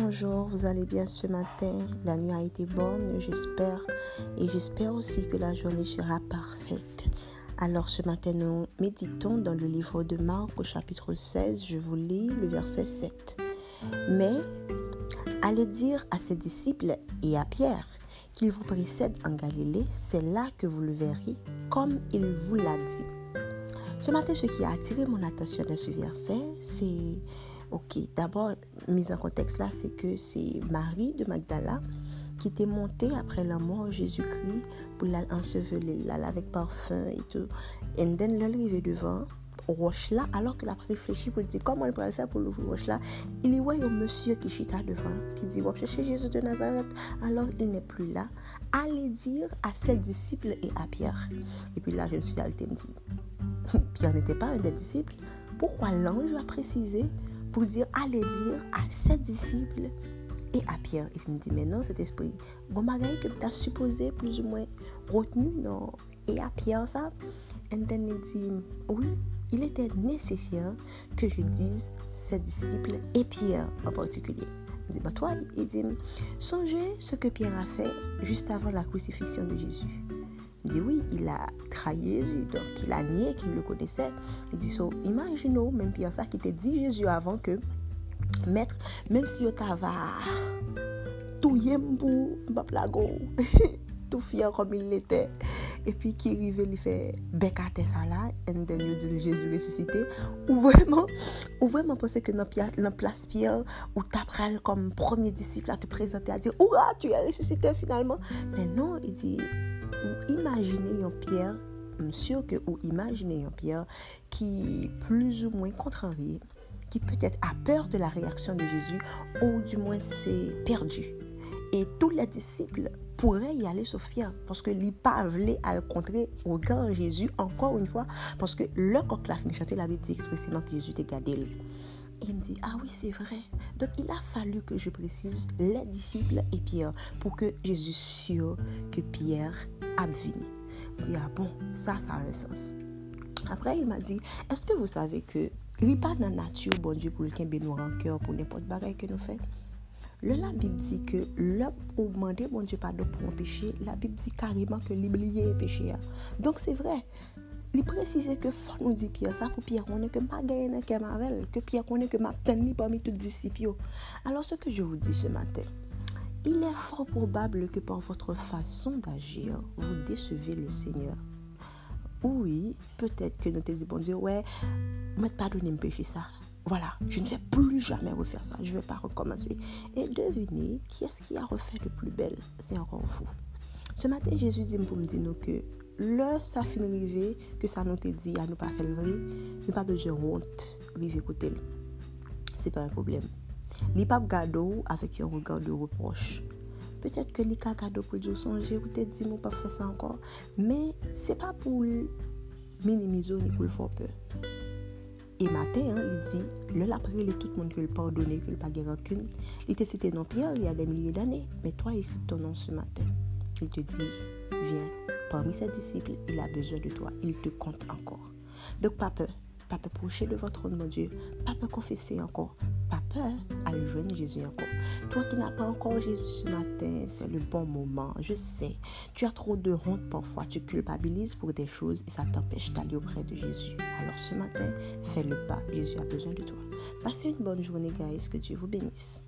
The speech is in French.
bonjour, vous allez bien ce matin? La nuit a été bonne, j'espère. Et j'espère aussi que la journée sera parfaite. Alors ce matin, nous méditons dans le livre de Marc au chapitre 16. Je vous lis le verset 7. Mais allez dire à ses disciples et à Pierre qu'il vous précède en Galilée, c'est là que vous le verrez, comme il vous l'a dit. Ce matin, ce qui a attiré mon attention dans ce verset, c'est Ok, d'abord, mise en contexte là, c'est que c'est Marie de Magdala qui était montée après la mort de Jésus-Christ pour l'ensevelir avec parfum et tout. Et then, elle arrivée devant roche là, alors qu'elle a réfléchi pour dire comment elle pourrait le faire pour l'ouvrir roche là, il y voit un monsieur qui chita devant, qui dit, va chercher Jésus de Nazareth, alors il n'est plus là. Allez dire à ses disciples et à Pierre. Et puis là, je me suis dit, me Pierre n'était pas un des disciples. Pourquoi l'ange a précisé pour dire allez dire à ses disciples et à Pierre. Et puis il me dit mais non cet esprit, bon Gomagaï que tu as supposé plus ou moins retenu non? et à Pierre ça. Et then il dit oui, il était nécessaire que je dise ses disciples et Pierre en particulier. Il dit bah toi, il dit songez ce que Pierre a fait juste avant la crucifixion de Jésus. Il dit oui, il a trahi Jésus, donc il a nié qu'il le connaissait. Il dit, so, imaginons, même Pierre ça qui te dit Jésus avant que, maître, même si yo t'ava tout yembou, plago, tout fier comme il l'était, et puis qui arrivait, il fait bécater ça là, and then you dit Jésus ressuscité, ou vraiment, ou vraiment penser que dans la place Pierre, ou t'apral comme premier disciple à te présenter, à dire, oura, tu es ressuscité finalement. Mais non, il dit, ou imaginez un Pierre, sûr que ou imaginez un Pierre qui plus ou moins contrarié, qui peut-être a peur de la réaction de Jésus, ou du moins s'est perdu. Et tous les disciples pourraient y aller sauf Pierre, parce que l'I pas à le contrer au grand Jésus, encore une fois, parce que le coq l'a fini chanter, l'avait dit expressément que Jésus était gardé. Il me dit, ah oui, c'est vrai. Donc, il a fallu que je précise les disciples et Pierre pour que Jésus sûr que Pierre a venu. Il dit, ah bon, ça, ça a un sens. Après, il m'a dit, est-ce que vous savez que il pas dans la nature, bon Dieu, pour lequel nous cœur pour n'importe bagaille que nous faisons Le la Bible dit que l'homme ou demander bon Dieu pardon pour un péché, la Bible dit carrément que l'oublier est péché. Donc c'est vrai, il précise que faut nous dire Pierre ça pour Pierre on est que pas gagné que mavel que Pierre connaît que m'a tenu parmi tous disciples. Alors ce que je vous dis ce matin, il est fort probable que par votre façon d'agir, vous décevez le Seigneur. Oui, peut-être que nous te dit bon Dieu, ouais, ne pas donné me péché ça. Voilà, je ne vais plus jamais refaire ça. Je ne vais pas recommencer. Et devinez, qui est-ce qui a refait le plus belle C'est encore vous. Ce matin, Jésus dit pour me dire que lè sa fin rive, ke sa nou te di a nou pa fel vre, nou pa beje ront rive koute lè. Se pa yon problem. Li pa pou gado ou avèk yon regard de reproche. Petèt ke li ka gado pou diyo sonje ou te di mou pa fè sa ankon, men se pa pou minimizo ni pou l'fò pè. E matè, li di, lè la pre li tout moun ke l'pardonne, ke l'page rakun, li te site nan Pierre il y a de milye d'anè, men toi il site ton nan se matè. Il te di, vien, parmi ses disciples, il a besoin de toi, il te compte encore. Donc, pas peur, pas peur procher de votre nom, mon Dieu, pas peur confesser encore, pas peur à joindre Jésus encore. Toi qui n'as pas encore Jésus ce matin, c'est le bon moment, je sais. Tu as trop de honte parfois, tu culpabilises pour des choses et ça t'empêche d'aller auprès de Jésus. Alors ce matin, fais le pas, Jésus a besoin de toi. Passez une bonne journée, guys, que Dieu vous bénisse.